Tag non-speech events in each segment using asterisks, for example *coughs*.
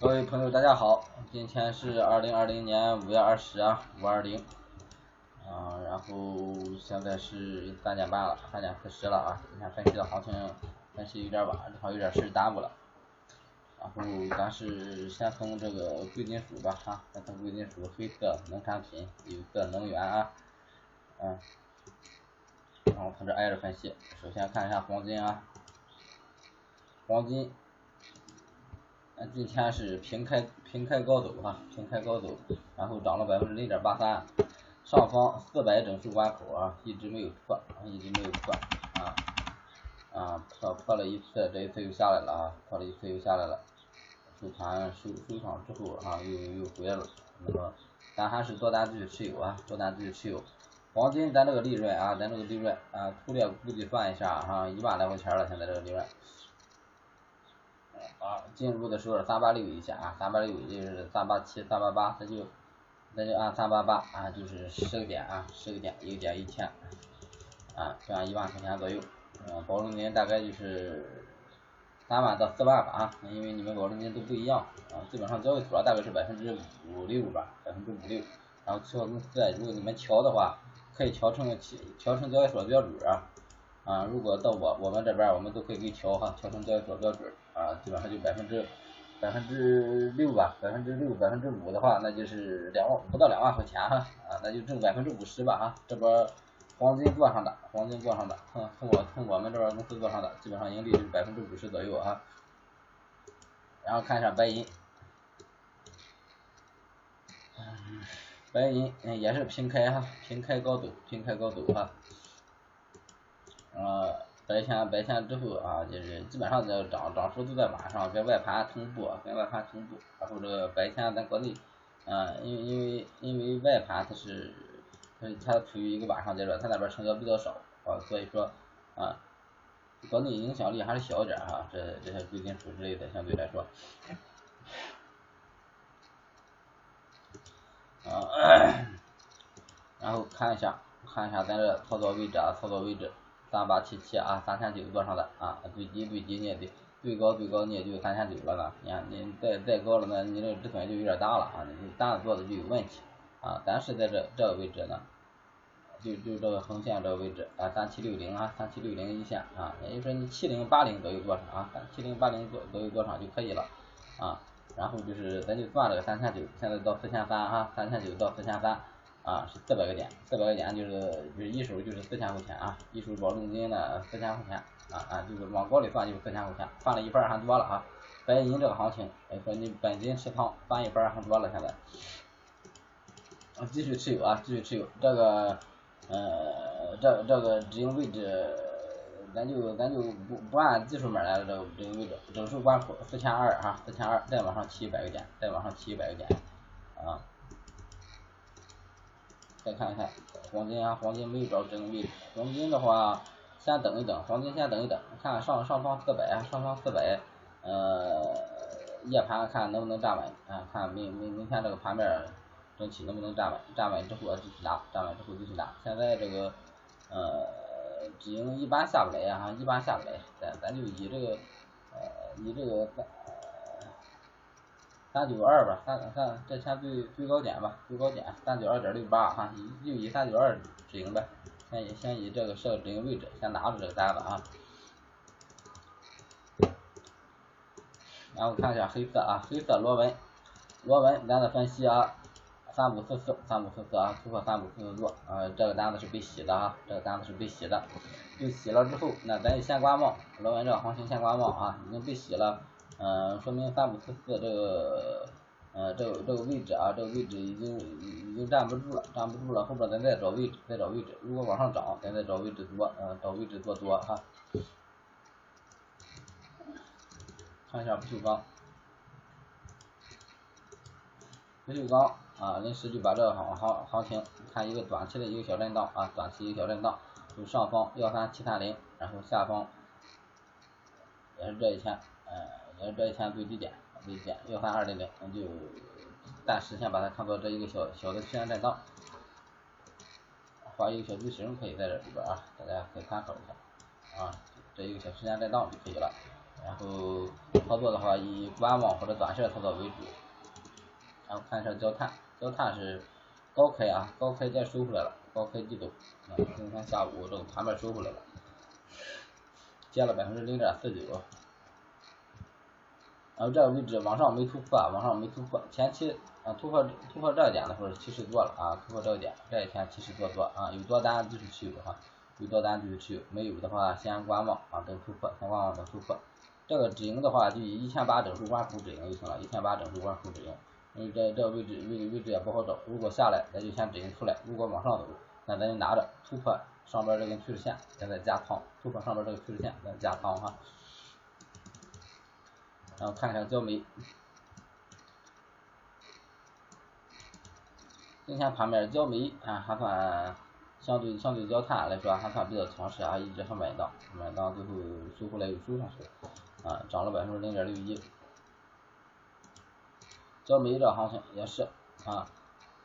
各位朋友，大家好，今天是二零二零年五月二十啊，五二零，啊，然后现在是三点半了，三点四十了啊，今天分析的行情分析有点晚，正好有点事耽误了，然后咱是先从这个贵金属吧哈，先从贵金属、黑色、农产品、有色、能源啊，嗯，然后从这挨着分析，首先看一下黄金啊，黄金。今天是平开平开高走哈，平开高走，然后涨了百分之零点八三，上方四百整数关口啊，一直没有破，一直没有破啊啊破破了一次，这一次又下来了啊，破了一次又下来了，收盘收收场之后啊又又回来了，那么咱还是多单继续持有啊，多单继续持有，黄金咱这个利润啊，咱这个利润啊粗略估计算一下哈，一万来块钱了，现在这个利润。啊，进入的时候三八六一下啊，三八六就是三八七、三八八，那就那就按三八八啊，就是十个点啊，十个点一个点一千啊，赚一万块钱左右。嗯，保证金大概就是三万到四万吧啊，因为你们保证金都不一样啊，基本上交易所大概是百分之五六吧，百分之五六。然后期货公司如果你们调的话，可以调成期调成交易所的标准啊。啊，如果到我我们这边，我们都可以给调哈，调成交易所标准啊，基本上就百分之百分之六吧，百分之六百分之五的话，那就是两万不到两万块钱哈，啊，那就挣百分之五十吧哈，这波黄金做上的，黄金做上的，从从我从我们这边公司做上的，基本上盈利是百分之五十左右啊。然后看一下白银，白银嗯也是平开哈，平开高走，平开高走哈。呃，白天白天之后啊，就是基本上这涨涨幅都在晚上，跟外盘同步，跟外盘同步。然后这个白天咱国内，嗯，因为因为因为外盘它是它它处于一个晚上阶段，它那边成交比较少啊，所以说啊，国内影响力还是小一点哈。这这些贵金属之类的相对来说，啊，*coughs* 然后看一下看一下咱这操作位置啊，操作位置。三八七七啊，三千九做上的啊，最低最低你也得，最高最高你也就三千九了呢。你看你再再高了呢，你这个止损就有点大了啊，你单子做的就有问题啊。咱是在这这个位置呢，就就这个横线这个位置啊，三七六零啊，三七六零一线啊，也就是说你七零八零左右做上啊，三七零八零左左右做上就可以了啊。然后就是咱就算这个三千九，现在到四千三哈，三千九到四千三。啊，是四百个点，四百个点就是就是一手就是四千块钱啊，一手保证金呢四千块钱啊啊，就是往高里算就是四千块钱，翻了一半还多了啊。白银这个行情，说你本金持仓翻一半还多了现在。啊继续持有啊，继续持有这个呃这这个止盈位置，咱就咱就不不按技术面来的这个止盈位置，整数关口四千二哈，四千二再往上提一百个点，再往上提一百个点啊。再看一下黄金啊，黄金没有找这个位。黄金的话，先等一等，黄金先等一等，看上上方四百，上方四百，呃，夜盘看能不能站稳啊？看明明明天这个盘面整体能不能站稳？站稳之后继续拿，站稳之后继续拿。现在这个呃，止盈一般下不来啊，一般下不来，咱咱就以这个呃，以这个。三九二吧，三三这前最最高点吧，最高点三九二点六八哈，以就以三九二止盈呗，先以先以这个设止盈位置，先拿着这个单子啊。然后看一下黑色啊，黑色螺纹，螺纹咱的分析啊，三五四四，三五四四啊，突破三五四四做，呃，这个单子是被洗的啊，这个单子是被洗的，被洗了之后，那咱就先观望，螺纹这个行情先观望啊，已经被洗了。嗯，说明三五四四这个，呃，这个这个位置啊，这个位置已经已经站不住了，站不住了，后边咱再找位置，再找位置。如果往上涨，咱再找位置做，嗯，找位置做多哈。看一下不锈钢，不锈钢啊，临时就把这个行行行情看一个短期的一个小震荡啊，短期一个小震荡，就上方幺三七三零，然后下方也是这一天，嗯。呃，这一天最低点，最低点幺三二零零，那就暂时先把它看作这一个小小的区间震荡，画一个小矩形可以在这里边啊，大家可以参考一下啊，这一个小区间震荡就可以了。然后操作的话以观望或者短线操作为主。然后看一下焦炭，焦炭是高开啊，高开再收回来了，高开低走，啊，今天下午这个盘面收回来了，跌了百分之零点四九，然后这个位置往上没突破啊，往上没突破，前期啊突破突破这个点的时候其实做了啊，突破这个点这一天其实做多啊，有多单继续持有的话，有多单继续持有，没有的话先观望啊，等突破，先观望等突破。这个止盈的话就以一千八整数关口止盈就行了，一千八整数关口止盈。因为这这个位置位位置也不好找，如果下来咱就先止盈出来，如果往上走，那咱就拿着突破上边这根趋势线，咱再加仓，突破上边这个趋势线再加仓哈。然后看看焦煤，今天盘面焦煤啊还算相对相对焦炭来说还算比较强势啊，一直上买档，买档最后收回来又收上去了，啊涨了百分之零点六一。焦煤这行情也是啊，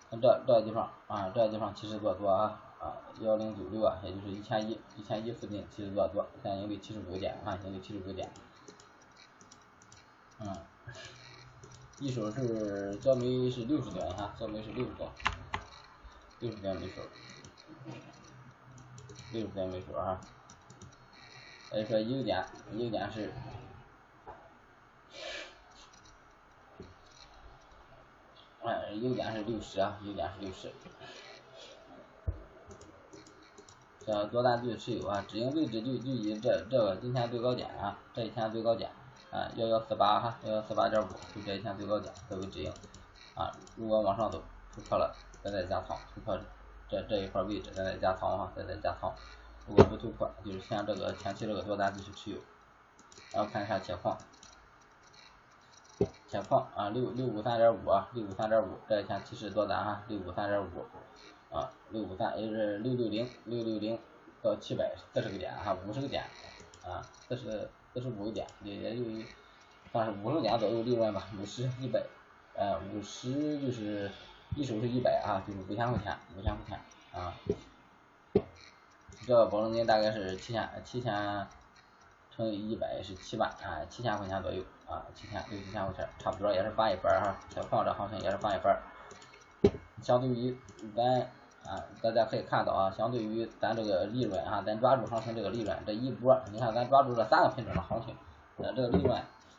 看这这地方啊，这地方其实做多啊啊幺零九六啊，也就是一千一一千一附近其实做多，现在盈利七十五点啊，盈利七十五点，嗯，一手是焦煤是六十点哈，焦煤是六十点，六十点每手，六十点每手啊，所以说优点优点是。哎，优点是六十啊，优点是六十。这多单继续持有啊，止盈位置就就以这这个今天最高点啊，这一天最高点啊，幺幺四八哈，幺幺四八点五，就这一天最高点作为止盈啊。如果往上走突破了，咱再加仓，突破这这一块位置，咱再加仓哈，再再加仓。如果不突破，就是先这个前期这个多单继续持有。然后看一下铁矿。铁矿啊，六六五三点五啊，六五三点五，这一天提示多单哈，六五三点五啊，六五三也是六六零六六零到七百四十个点哈，五十个点啊，四十四十五个点也也就算是五十点左右利润吧，五十一百，呃五十就是一手是一百啊，就是五千块钱，五千块钱啊，这个保证金大概是七千七千。乘以一百是七万啊，七千块钱左右啊，七千六七千块钱，差不多也是翻一番哈。小矿这行情也是翻一番。相对于咱啊，大家可以看到啊，相对于咱这个利润啊，咱抓住行情这个利润，这一波，你看咱抓住这三个品种的行情，呃，这个利润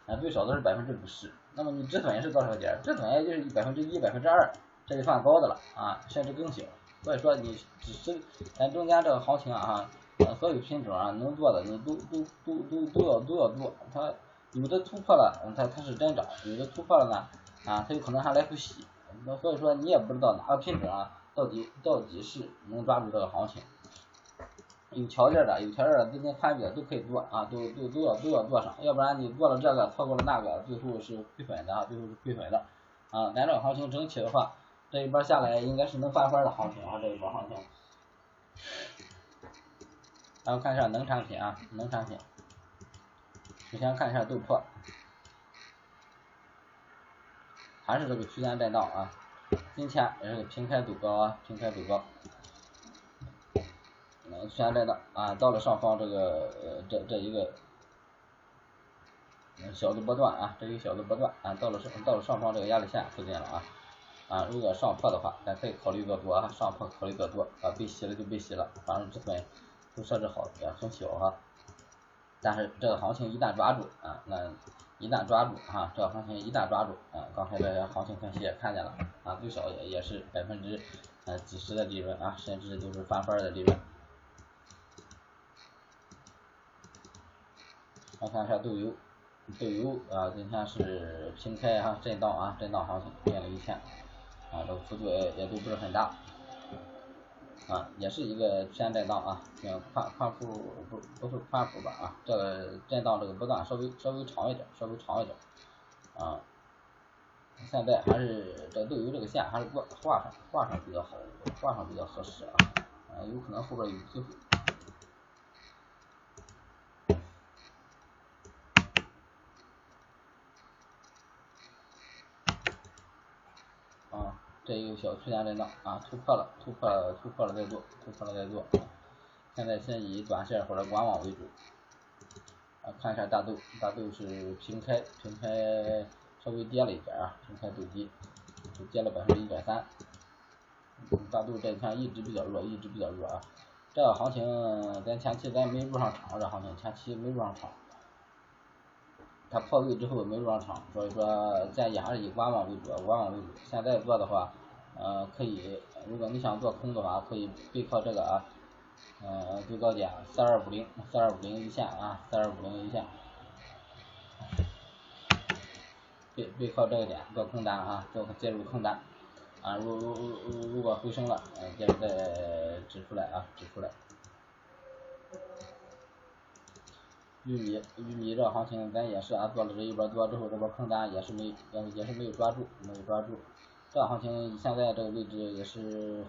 啊最少都是百分之五十。那么你止损是多少点？止损也就是百分之一、百分之二，这就算高的了啊，甚至更小。所以说你只是咱中间这个行情啊。啊，所有品种啊，能做的都都都都都要都要做。它有的突破了，它它是真涨；有的突破了呢，啊，它有可能还来回洗。那所以说你也不知道哪个品种啊，到底到底是能抓住这个行情。有条件的，有条件的资金参与的都可以做啊，都都都要都要做上。要不然你做了这个，错过了那个，最后是亏本的啊，最后是亏本的。啊，咱这个行情整体的话，这一波下来应该是能翻番的行情啊，这一波行情。然后看一下农产品啊，农产品，首先看一下豆粕，还是这个区间震荡啊，今天也是平开走高啊，平开走高，嗯，区间震荡啊，到了上方这个这这一个小的波段啊，这一个小的波段啊，到了上到了上方这个压力线附近了啊，啊，如果上破的话，咱可以考虑做多啊，上破考虑做多啊，被洗了就被洗了，反正止损。都设置好也很小哈，但是这个行情一旦抓住啊，那一旦抓住啊，这个行情一旦抓住啊，刚才这些行情分析也看见了啊，最少也也是百分之呃几十的利润啊，甚至都是翻番的利润。来看一下豆油，豆油啊，今天是平开哈，震荡啊，震荡行情，变了一天啊，这个幅度也也都不是很大。啊，也是一个偏震荡啊，嗯，宽宽幅不不是宽幅吧啊，这个震荡这个波段稍微稍微长一点，稍微长一点，啊，现在还是这豆油这个线还是挂画上画上比较好，画上比较合适啊，啊，有可能后边有机会。这一个小区间震荡啊，突破了，突破了，突破了再做，突破了再做。现在先以短线或者观望为主。啊，看一下大豆，大豆是平开，平开稍微跌了一点啊，平开走低，跌了百分之一点三。大豆这天一直比较弱，一直比较弱啊。这个行情咱前期咱没入上场，这行情前期没入上场。它破位之后没入场，所以说建议还是以观望为主，观望为主。现在做的话，呃，可以，如果你想做空的话，可以背靠这个啊。呃，最高点四二五零，四二五零一线啊，四二五零一线，背背靠这个点做空单啊，做介入空单啊，如如如如果回升了，呃，接着再指出来啊，指出来。玉米玉米这个行情咱也是啊，做了这一波多之后，这波空单也是没也也是没有抓住，没有抓住。这行情现在这个位置也是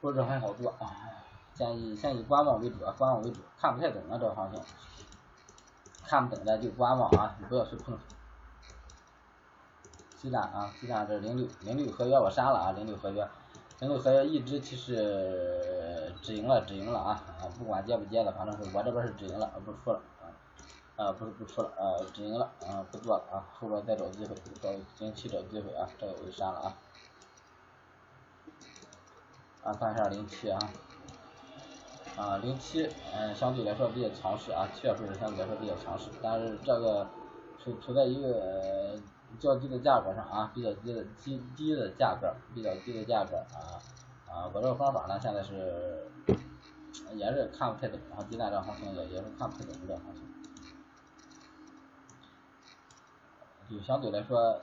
不是很好做啊。建议先以观望为主啊，观望为主，看不太懂啊这个行情，看不懂的就观望啊，你不要去碰。鸡蛋啊，鸡蛋这零六零六合约我删了啊，零六合约，零六合约一直其实止盈了，止盈了啊，不管接不接的，反正是我这边是止盈了，不出了啊，不是不出了，啊止盈了，啊不做了啊，后边再找机会，找近期找机会啊，这个我就删了啊。啊，看一下零七啊。啊，零七，嗯，相对来说比较强势啊，七月份相对来说比较强势，但是这个处处在一个较低的价格上啊，比较低的低低的价格，比较低的价格啊啊，我这个方法呢，现在是 *coughs* 也是看不太懂啊，鸡蛋这行情也也是看不太懂这行情，就相对来说，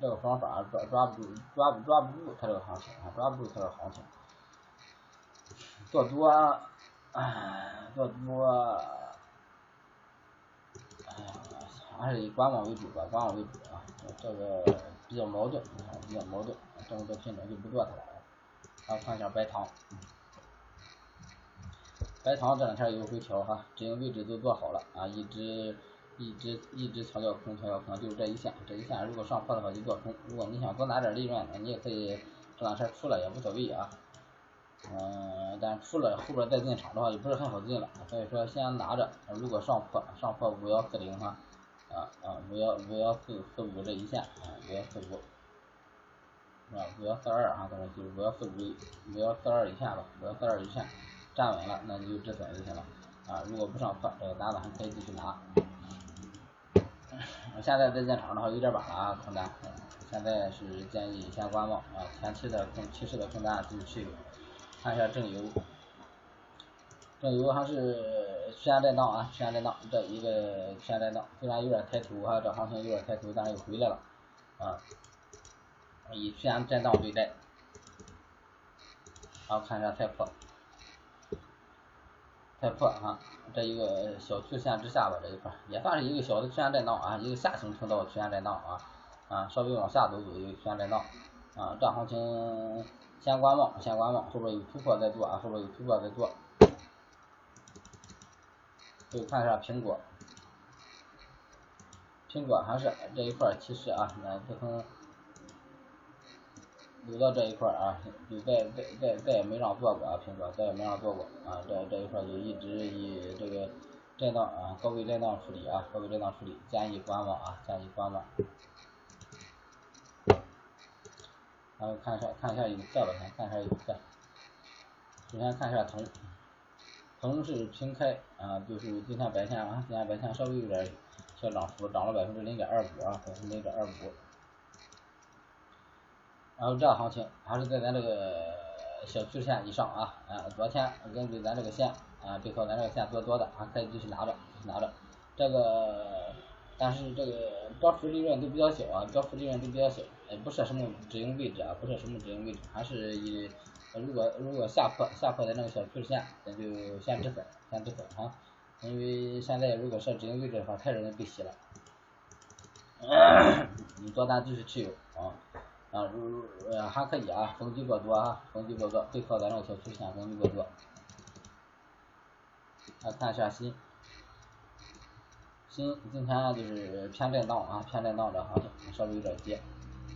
这个方法抓抓不住，抓不抓不住它这个行情啊，抓不住它这个行情。做多，哎，做多，哎呀，还是以观望为主吧，观望为主啊。这个比较矛盾，比较矛盾，这么多品种就不做它了。然后看一下白糖，白糖这两天有回调哈，止盈位置都做好了啊，一直一直一直强调空，强调空，就是这一线，这一线如果上破的话就做空。如果你想多拿点利润，你也可以这两天出了也无所谓啊。嗯，但出了后边再进场的话也不是很好进了，所以说先拿着，如果上破上破五幺四零哈，啊啊五幺五幺四四五这一线啊五幺四五，是吧五幺四二哈，可能就是五幺四五五幺四二一线吧，五幺四二一线站稳了，那你就止损就行了，啊如果不上破，这个单子还可以继续拿。现在再进场的话有点晚了啊，空单，现在是建议先观望啊，前期的空趋势的空单继续持有。看一下正油，正油还是区间震荡啊，区间震荡，这一个区间震荡，虽然有点抬头哈，这行情有点抬头，但是又回来了啊，以区间震荡对待。然后看一下菜谱太破哈，这一个小曲线之下吧，这一块也算是一个小的区间震荡啊，一个下行通道区间震荡啊啊，稍微往下走走一个区间震荡啊，这行情。先观望，先观望，后边有突破再做啊，后边有突破再做。就看一下苹果，苹果还是这一块其实啊，那自从留到这一块啊，就再再再再也没让做过啊，苹果再也没让做过啊，这这一块就一直以这个震荡啊，高位震荡处理啊，高位震荡处理，建议观望啊，建议观望。然后看一下，看一下有色吧，先看一下有色。首先看一下铜，铜是平开啊，就是今天白天啊，今天白天稍微有点小涨幅，涨了百分之零点二五啊，百分之零点二五。然后这行情还是在咱这个小趋势线以上啊，啊，昨天根据咱这个线啊，背靠咱这个线做多的，还可以继续拿着，继续拿着。这个，但是这个标幅利润都比较小啊，标幅利润都比较小。也，不设什么止盈位置啊，不设什么止盈位置，还是以如果如果下破下破的那个小趋势线，咱就先止损，先止损啊，因为现在如果设止盈位置的话，太容易被洗了。*coughs* 你多单继续持有啊啊，如呃还可以啊，逢低过多啊，逢低过多，背靠咱这个小趋势线逢低过多。来看一下新，新今天就是偏震荡啊，偏震荡的行情，稍微有点跌。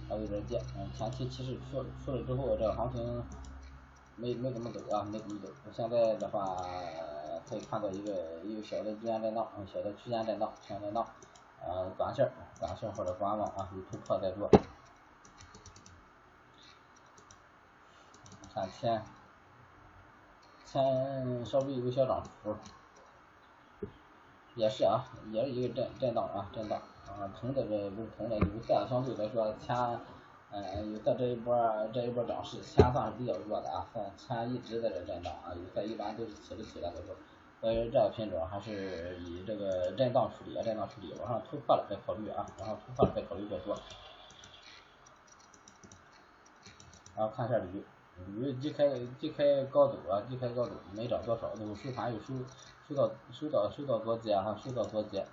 稍微有点跌，嗯，前期其实出出了之后，这个行情没没怎么走啊，没怎么走。现在的话，可以看到一个一个小的区间震荡，小的区间震荡，区间震荡，呃，短线短线或者观望啊，有突破再做。看前前稍微有个小涨幅，也是啊，也是一个震震荡啊，震荡啊，铜的这不是铜的，有色相对来说前嗯有色这一波这一波涨势前算是比较弱的啊，算前一直在这震荡啊，有色一般都是起不起来的时候，所以这个品种还是以这个震荡处理啊，震荡处理，往上突破了再考虑啊，往上突破了再考虑再做。然后看一下铝。铝低开低开高走啊，低开高走，没涨多少，最后收盘又收收到收到收到多节哈，收到多节，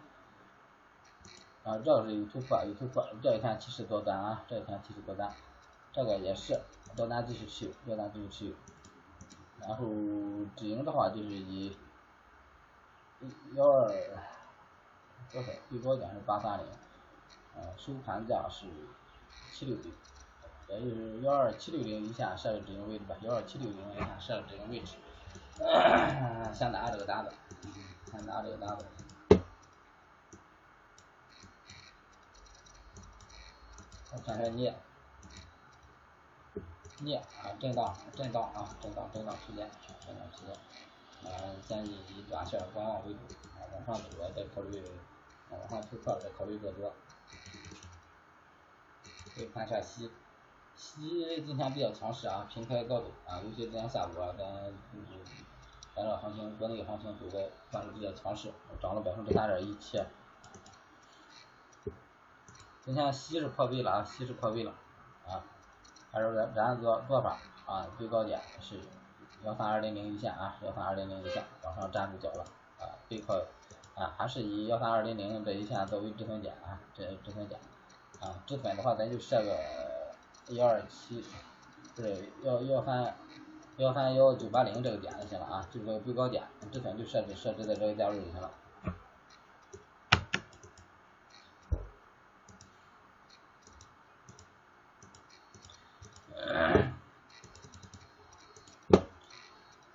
啊，这是有突破有突破，这一天提示多单啊，这一天提示多单，这个也是多单继续持有，多单继续持有，然后止盈的话就是以幺二多少最高点是八三零，啊，收盘价是七六零。也就是幺二七六零以下设个止盈位置吧，幺二七六零以下设个止盈位置，*coughs* 先拿这个单子，先拿这个单子。我看下镍，镍啊震荡震荡啊震荡震荡区间，震荡区间，啊建议以短线观望为主，啊往上走了再考虑，往上突破再考虑做多。可以看一下锡。锡今天比较强势啊，平开高走啊，尤其今天下午啊，咱就是咱这行情，国内行情走的算是比较强势，涨了百分之三点一七。今天西是破位了啊，西是破位了啊，还是咱咱做做法啊，最高点是幺三二零零一线啊，幺三二零零一线往上站住脚了啊，背靠啊，还是以幺三二零零这一线作为止损点啊，这止损点啊，止损的话咱就设个。幺二七，不是幺幺三幺三幺九八零这个点就行了啊，这个最高点，止损就设置设置在这个价位就行了。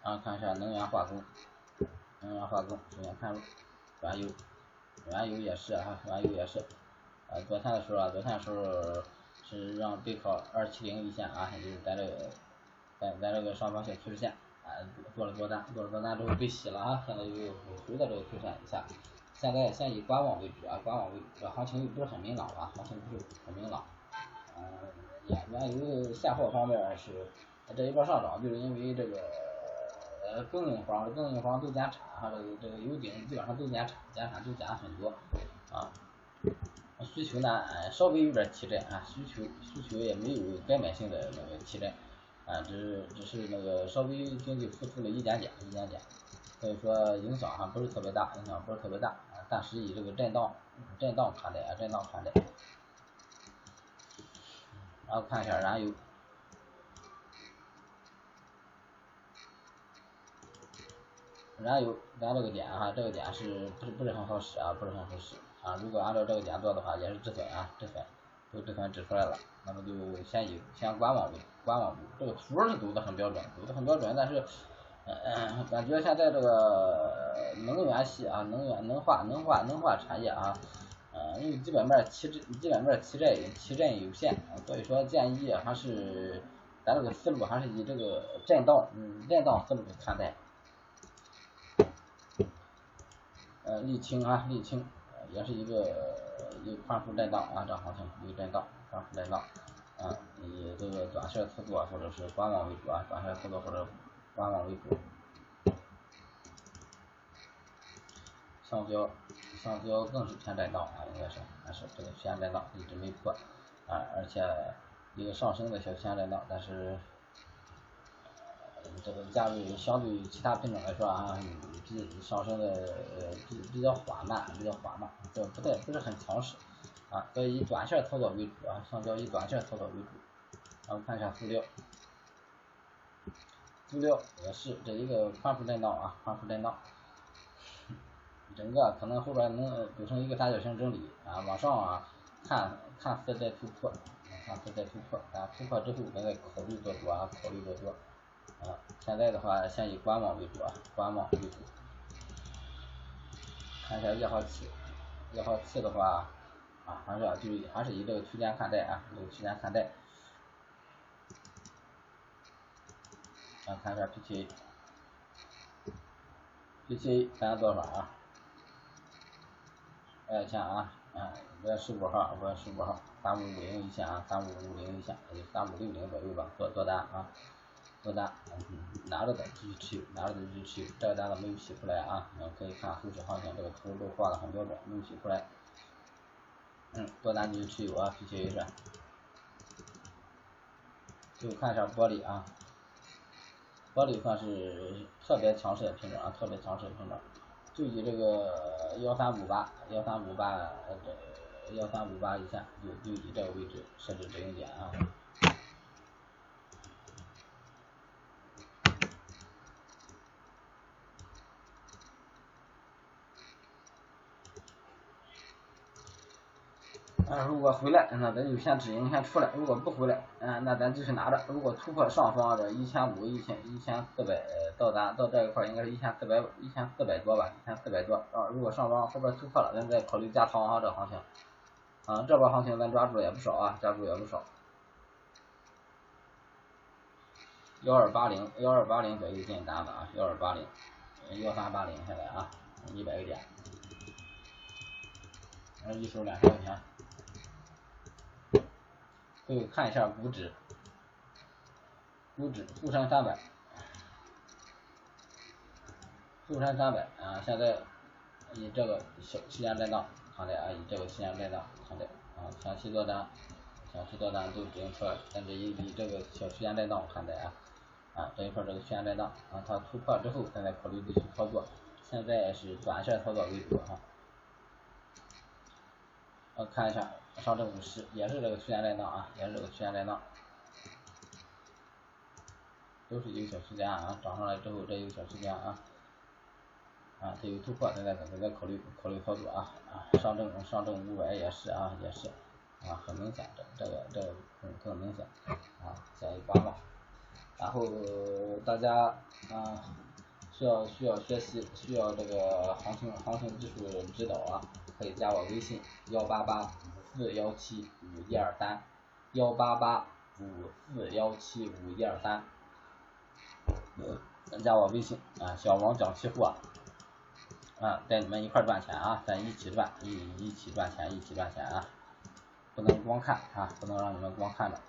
然后看一下能源化工，能源化工首先看原油，原油也是啊，原油也是，啊昨天的时候啊，昨天的时候。是让背靠二七零一线啊，就是咱这个，咱咱这个上方小趋势线啊，做了多单，做了多单之后被洗了啊，现在又回到这个趋势线以下，现在先以观望为主啊，观望为主，这行情又不是很明朗啊，行情不是很明朗，嗯，原油现货方面是这一波上涨，就是因为这个呃供应方供应方都减产哈，这个这个油井基本上都减产，减产都减了很多啊。需求呢，稍微有点提振啊，需求需求也没有根本性的那个提振，啊，只是只是那个稍微经济复苏了一点点一点点，所以说影响还不是特别大，影响不是特别大，啊，但是以这个震荡震荡看待啊，震荡看待。然后看一下燃油，燃油咱这个点哈，这个点是不是不是很好使啊，不是很好使。啊，如果按照这个点做的话，也是止损啊，止损，都止损止出来了，那么就先以先观望为观望为。这个图是走的很标准，走的很标准，但是，嗯，感觉现在这个能源系啊，能源能化能化能化产业啊，嗯，因为基本面提振基本面提振提振有限，所以说建议还是咱这个思路还是以这个震荡嗯震荡思路看待。呃，沥青啊，沥青。也是一个一个宽幅震荡啊，这行情一个震荡，宽幅震荡，啊，以这个短线操作或者是观望为主啊，短线操作或者观望为主。橡胶，橡胶更是偏震荡啊，应该是还是这个偏震荡，一直没破啊，而且一个上升的小偏震荡，但是。这个价位相对于其他品种来说啊，比上升的呃比比较缓慢，比较缓慢，这不太不是很强势啊，所以以短线操作为主啊，橡胶以短线操作为主。然后看一下塑料，塑料也是这一个宽幅震荡啊，宽幅震荡，整个可能后边能组成一个三角形整理啊，往上啊看看似在突破，看似在突破啊，突破之后咱再考虑做多啊，考虑做多。啊，现在的话先以观望为主啊，观望为主。看一下月号期，月号期的话啊，还是要注意，还是以这个区间看待啊，这个区间看待。啊，看一下 PTA，PTA 咱多少啊？哎，看啊，啊，五月十五号，五月十五号，三五五零一线啊，三五五零一线，也就三五六零左右吧，做做单啊。多单，拿着的继续持有，拿着的继续持有，这个单子没有洗出来啊，嗯，可以看后市行情，这个图都画的很标准，没有洗出来，嗯，多单继续持有啊，PTA 是，就看一下玻璃啊，玻璃算是特别强势的品种啊，特别强势的品种，就以这个幺三五八，幺三五八，这幺三五八以下，就就以这个位置设置止盈点啊。啊，如果回来，那咱就先止盈先出来；如果不回来，嗯，那咱继续拿着。如果突破上方的一千五、一千一千四百到单到这一块，应该是一千四百一千四百多吧，一千四百多啊。如果上方后边突破了，咱再考虑加仓啊，这行情。啊，这波行情咱抓住也不少啊，抓住也不少。幺二八零，幺二八零左右进单子啊，幺二八零，幺三八零现在啊，一百个点，一手两千块钱。最后看一下股指，股指沪深三百，沪深三百啊，现在以这个小区间震荡看待啊，以这个区间震荡看待啊，前期多单，前期多单都已经出来，但是以以这个小区间震荡看待啊，啊这一块这个区间震荡啊，它突破之后，再考虑继续操作，现在是短线操作为主啊。我看一下上证五十，也是这个区间震荡啊，也是这个区间震荡，都是一个小区间啊，涨上来之后这一个小区间啊，啊它有突破，咱再咱再考虑考虑操作啊啊，上证上证五百也是啊也是啊，很明显这这个这个更更明显啊，下一八嘛，然后大家啊需要需要学习需要这个行情行情技术指导啊。可以加我微信幺八八四幺七五一二三，幺八八五四幺七五一二三，加我微信啊，小王讲期货，啊，带你们一块赚钱啊，咱一起赚，一一起赚钱，一起赚钱啊，不能光看啊，不能让你们光看着。